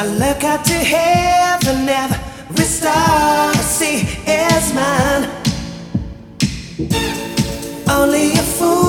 I look up to heaven, every star I see is mine. Only a fool.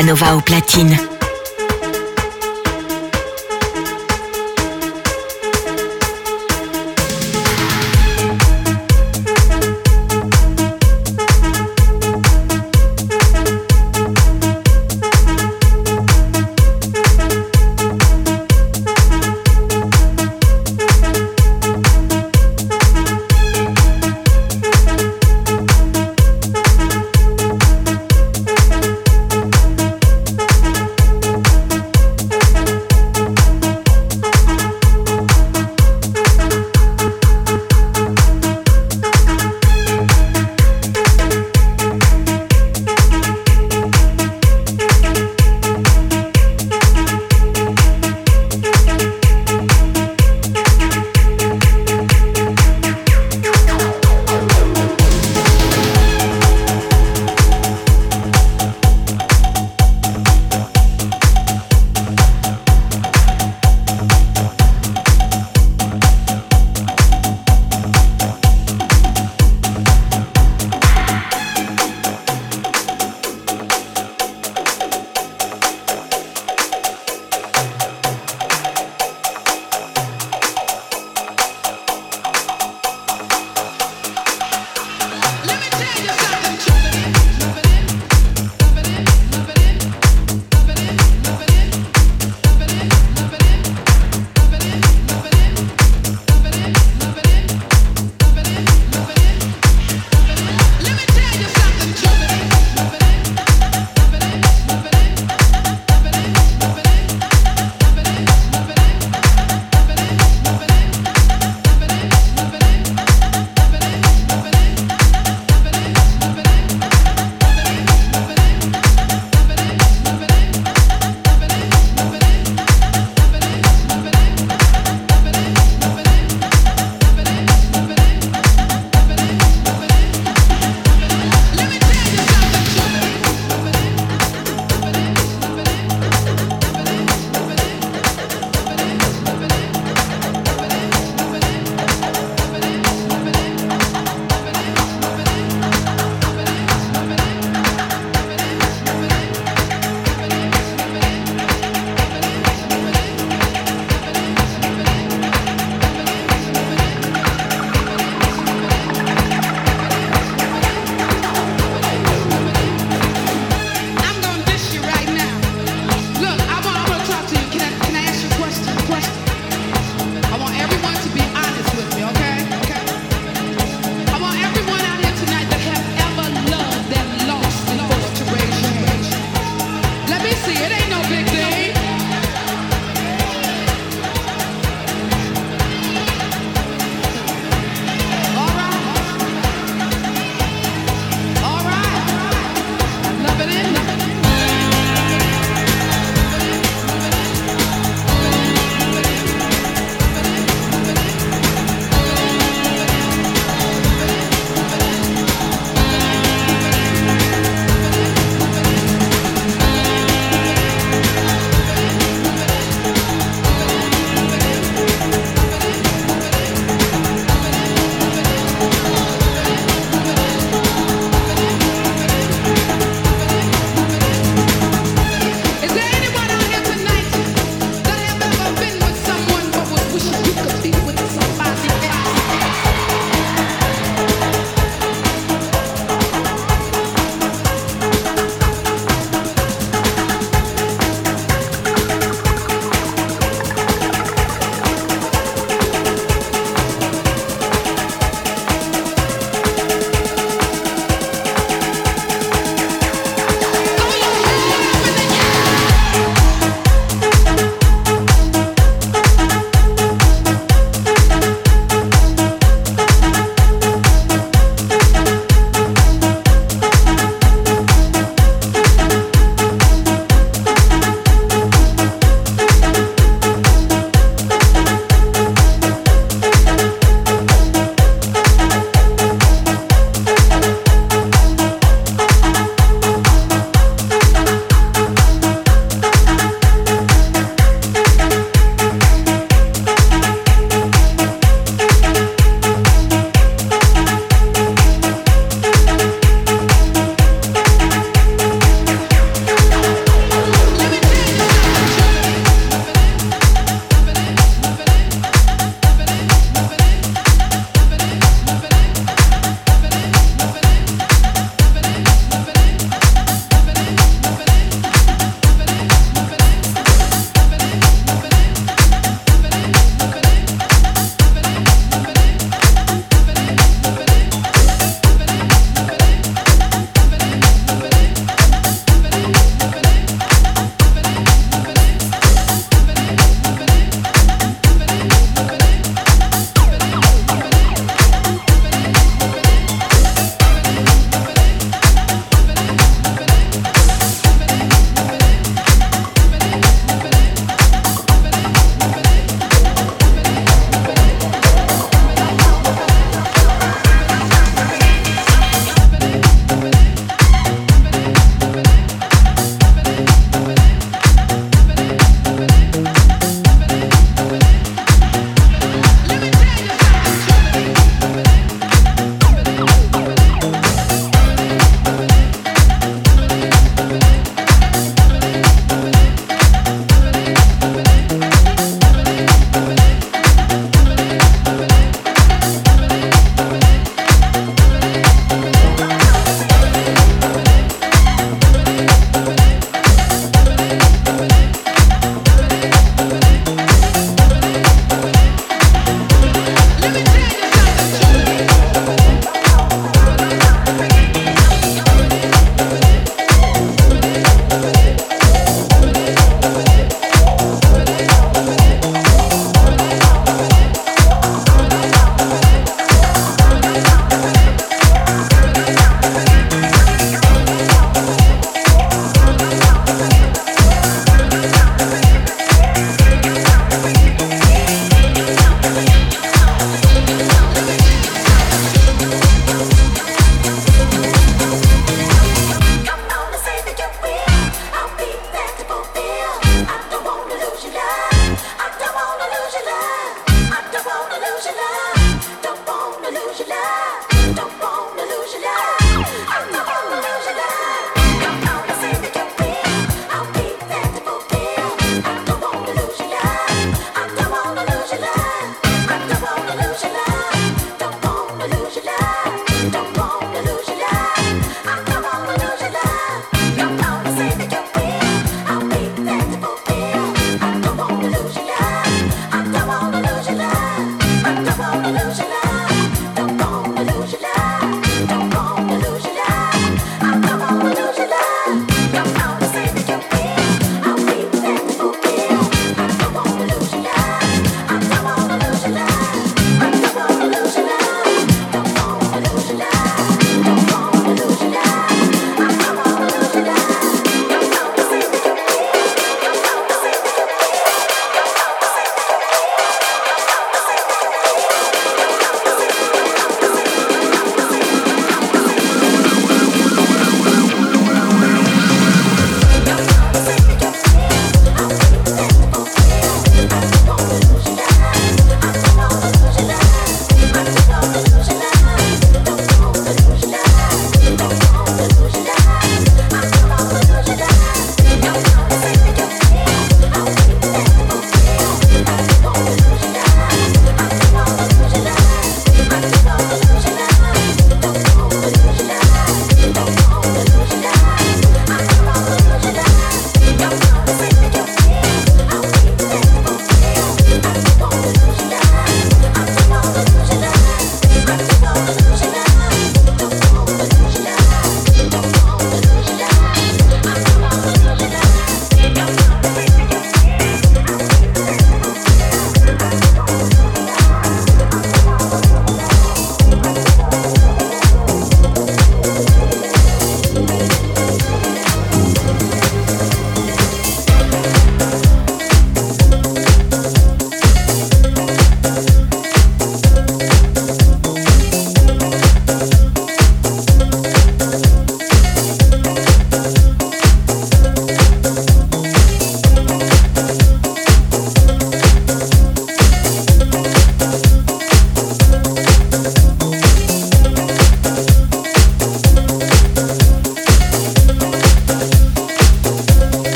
Casanova au platine.